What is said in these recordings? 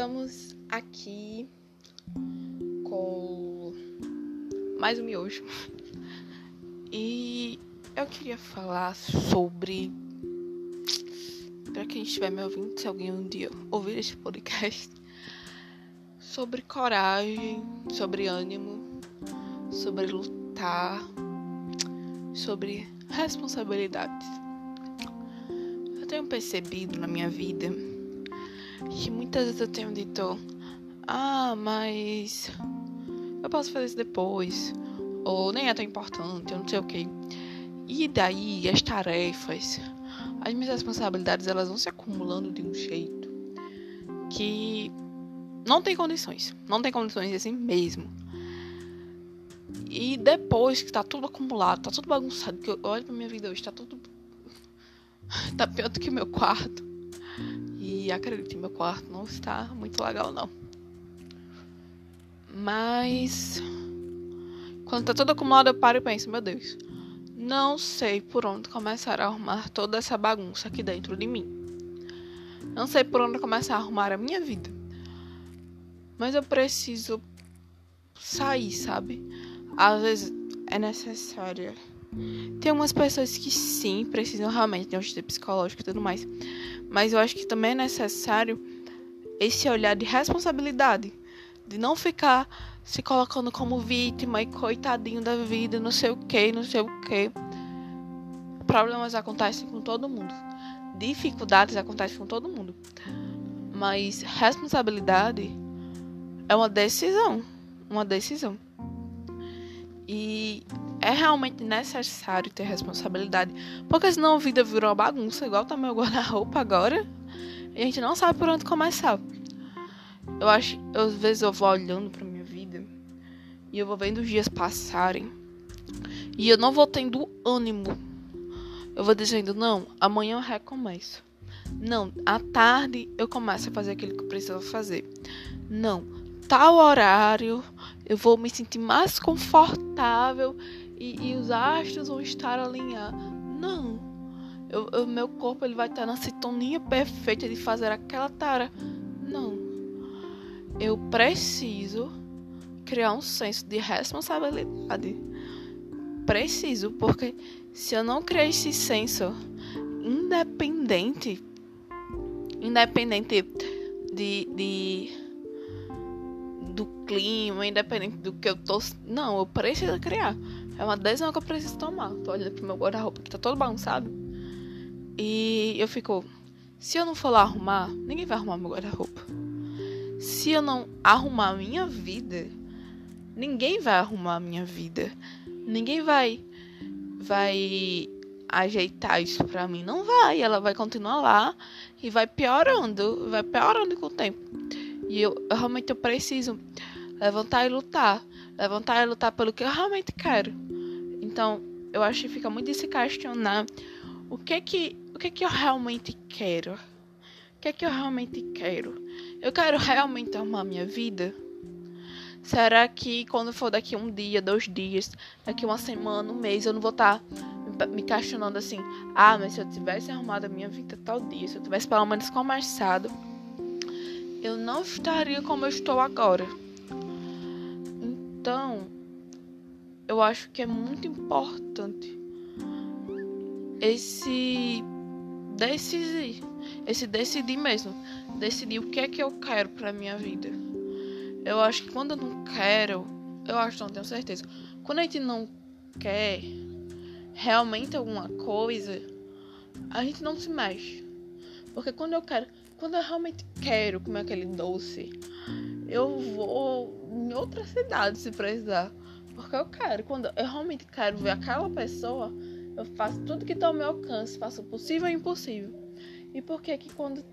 Estamos aqui com mais um miojo. E eu queria falar sobre. Para quem estiver me ouvindo, se alguém um dia ouvir este podcast, sobre coragem, sobre ânimo, sobre lutar, sobre responsabilidades. Eu tenho percebido na minha vida que muitas vezes eu tenho dito, ah, mas eu posso fazer isso depois, ou nem é tão importante, eu não sei o que. E daí as tarefas, as minhas responsabilidades, elas vão se acumulando de um jeito que não tem condições, não tem condições assim mesmo. E depois que tá tudo acumulado, tá tudo bagunçado, que eu olho pra minha vida hoje, tá tudo. tá pior do que meu quarto. E acredite, meu quarto não está muito legal, não. Mas. Quando tá tudo acumulado, eu paro e penso: meu Deus, não sei por onde começar a arrumar toda essa bagunça aqui dentro de mim. Não sei por onde começar a arrumar a minha vida. Mas eu preciso sair, sabe? Às vezes é necessário. Tem umas pessoas que sim precisam realmente de um estudo psicológico e tudo mais. Mas eu acho que também é necessário esse olhar de responsabilidade. De não ficar se colocando como vítima e coitadinho da vida, não sei o que, não sei o que. Problemas acontecem com todo mundo. Dificuldades acontecem com todo mundo. Mas responsabilidade é uma decisão. Uma decisão. E é realmente necessário ter responsabilidade. Porque senão a vida virou uma bagunça, igual tá meu guarda-roupa agora. E a gente não sabe por onde começar. Eu acho, eu, às vezes eu vou olhando pra minha vida e eu vou vendo os dias passarem. E eu não vou tendo ânimo. Eu vou dizendo, não, amanhã eu recomeço. Não, à tarde eu começo a fazer aquilo que eu preciso fazer. Não, tal horário eu vou me sentir mais confortável e, e os astros vão estar alinhados. Não. O meu corpo ele vai estar na sintonia perfeita de fazer aquela tarefa. Não. Eu preciso criar um senso de responsabilidade. Preciso, porque se eu não criar esse senso independente, independente de, de do clima, independente do que eu tô. Não, eu preciso criar. É uma decisão que eu preciso tomar. Tô olhando pro meu guarda-roupa que tá todo bagunçado. E eu fico. Se eu não for lá arrumar, ninguém vai arrumar meu guarda-roupa. Se eu não arrumar a minha vida, ninguém vai arrumar a minha vida. Ninguém vai vai ajeitar isso pra mim. Não vai. Ela vai continuar lá e vai piorando. Vai piorando com o tempo. E eu, eu realmente eu preciso levantar e lutar. Levantar e lutar pelo que eu realmente quero. Então, eu acho que fica muito se questionar o que é que, o que é que eu realmente quero? O que é que eu realmente quero? Eu quero realmente arrumar minha vida? Será que quando for daqui um dia, dois dias, daqui uma semana, um mês, eu não vou estar tá me questionando assim: ah, mas se eu tivesse arrumado a minha vida tal dia, se eu tivesse pelo menos começado, eu não estaria como eu estou agora. Então, eu acho que é muito importante esse decidir, esse decidir mesmo, decidir o que é que eu quero para minha vida. Eu acho que quando eu não quero, eu acho, não tenho certeza. Quando a gente não quer realmente alguma coisa, a gente não se mexe. Porque quando eu quero, quando eu realmente quero comer aquele doce, eu vou em outra cidade se precisar. Porque eu quero. Quando eu realmente quero ver aquela pessoa, eu faço tudo que está ao meu alcance, faço o possível e o impossível. E por que que quando,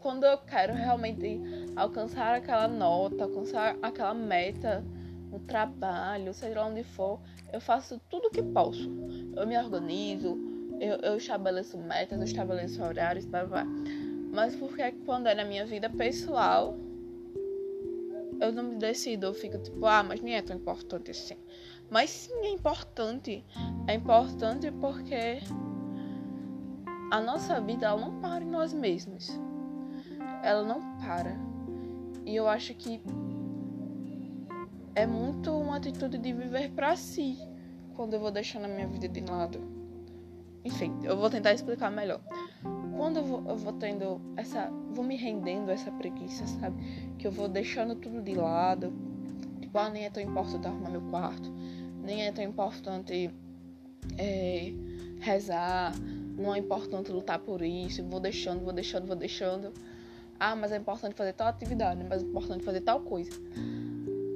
quando eu quero realmente alcançar aquela nota, alcançar aquela meta no trabalho, seja lá onde for, eu faço tudo que posso. Eu me organizo, eu, eu estabeleço metas, eu estabeleço horários, blá, blá. Mas porque quando é na minha vida pessoal, eu não me decido, eu fico tipo, ah, mas nem é tão importante assim. Mas sim, é importante. É importante porque a nossa vida ela não para em nós mesmos. Ela não para. E eu acho que é muito uma atitude de viver para si quando eu vou deixando a minha vida de lado. Enfim, eu vou tentar explicar melhor. Quando eu vou, tendo essa. Vou me rendendo a essa preguiça, sabe? Que eu vou deixando tudo de lado. Tipo, ah, nem é tão importante arrumar meu quarto. Nem é tão importante é, rezar. Não é importante lutar por isso. Vou deixando, vou deixando, vou deixando. Ah, mas é importante fazer tal atividade, mas é importante fazer tal coisa.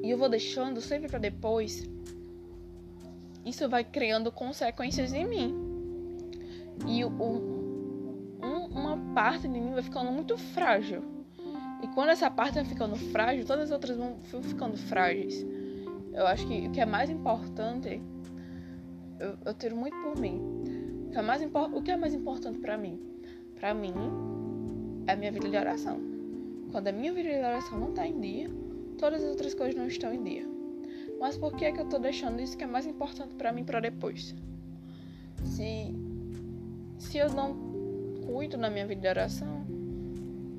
E eu vou deixando sempre para depois. Isso vai criando consequências em mim. E o, parte de mim vai ficando muito frágil. E quando essa parte vai ficando frágil, todas as outras vão ficando frágeis. Eu acho que o que é mais importante, eu, eu tiro muito por mim. O que é mais, o que é mais importante para mim? Para mim, é a minha vida de oração. Quando a minha vida de oração não está em dia, todas as outras coisas não estão em dia. Mas por que é que eu estou deixando isso que é mais importante para mim para depois? Se se eu não cuido na minha vida de oração,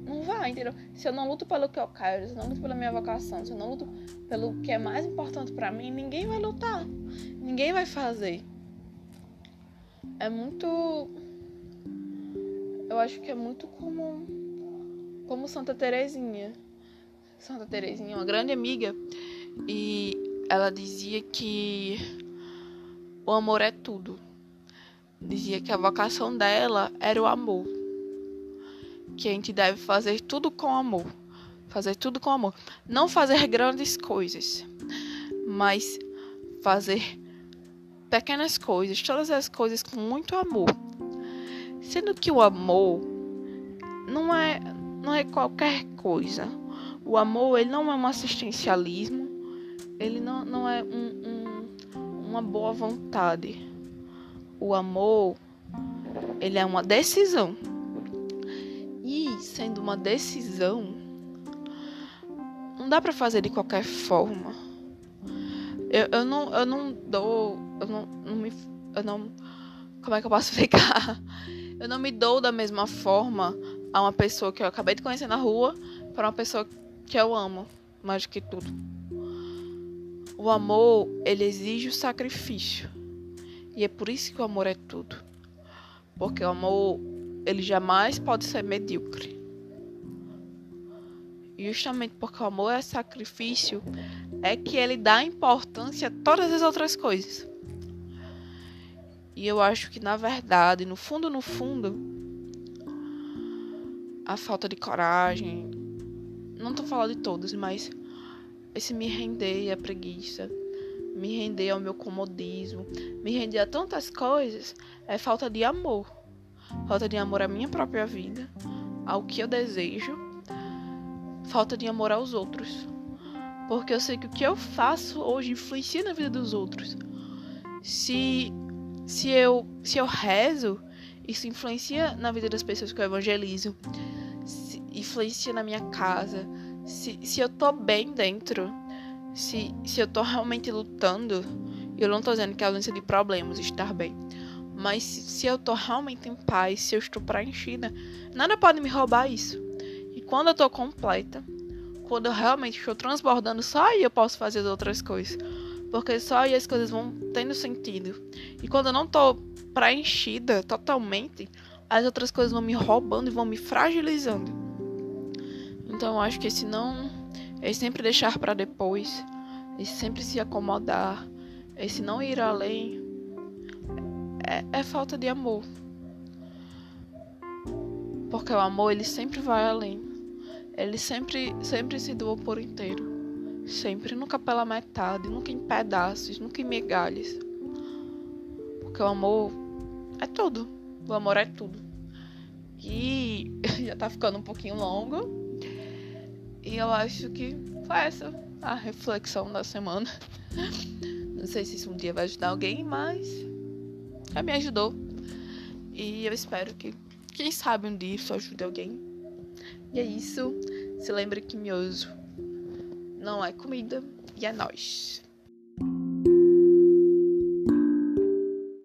não vai, entendeu? Se eu não luto pelo que eu quero, se eu não luto pela minha vocação, se eu não luto pelo que é mais importante para mim, ninguém vai lutar. Ninguém vai fazer. É muito eu acho que é muito comum como Santa Terezinha. Santa Terezinha é uma grande amiga e ela dizia que o amor é tudo. Dizia que a vocação dela era o amor. Que a gente deve fazer tudo com amor. Fazer tudo com amor. Não fazer grandes coisas, mas fazer pequenas coisas, todas as coisas com muito amor. Sendo que o amor não é não é qualquer coisa. O amor, ele não é um assistencialismo, ele não, não é um, um, uma boa vontade. O amor, ele é uma decisão. E sendo uma decisão, não dá para fazer de qualquer forma. Eu, eu, não, eu não dou. Eu não, não me. Eu não. Como é que eu posso explicar? Eu não me dou da mesma forma a uma pessoa que eu acabei de conhecer na rua para uma pessoa que eu amo mais do que tudo. O amor, ele exige o sacrifício. E é por isso que o amor é tudo. Porque o amor, ele jamais pode ser medíocre. E justamente porque o amor é sacrifício, é que ele dá importância a todas as outras coisas. E eu acho que, na verdade, no fundo, no fundo, a falta de coragem. Não tô falando de todos, mas esse me render à preguiça, me render ao meu comodismo, me render a tantas coisas, é falta de amor. Falta de amor à minha própria vida, ao que eu desejo, falta de amor aos outros. Porque eu sei que o que eu faço hoje influencia na vida dos outros. Se se eu se eu rezo, isso influencia na vida das pessoas que eu evangelizo influencia na minha casa, se, se eu tô bem dentro, se, se eu tô realmente lutando, eu não tô dizendo que é ausência de problemas estar bem, mas se, se eu tô realmente em paz, se eu estou preenchida, nada pode me roubar isso. E quando eu tô completa, quando eu realmente estou transbordando, só aí eu posso fazer as outras coisas. Porque só aí as coisas vão tendo sentido. E quando eu não tô preenchida totalmente, as outras coisas vão me roubando e vão me fragilizando. Então eu acho que esse não. Esse sempre deixar para depois. Esse sempre se acomodar. Esse não ir além. É, é falta de amor. Porque o amor ele sempre vai além. Ele sempre, sempre se doa por inteiro. Sempre, nunca pela metade, nunca em pedaços, nunca em migalhas. Porque o amor é tudo. O amor é tudo. E já tá ficando um pouquinho longo. E eu acho que foi essa a reflexão da semana. Não sei se isso um dia vai ajudar alguém, mas já me ajudou. E eu espero que, quem sabe, um dia isso ajude alguém. E é isso. Se lembre que miojo não é comida e é nós.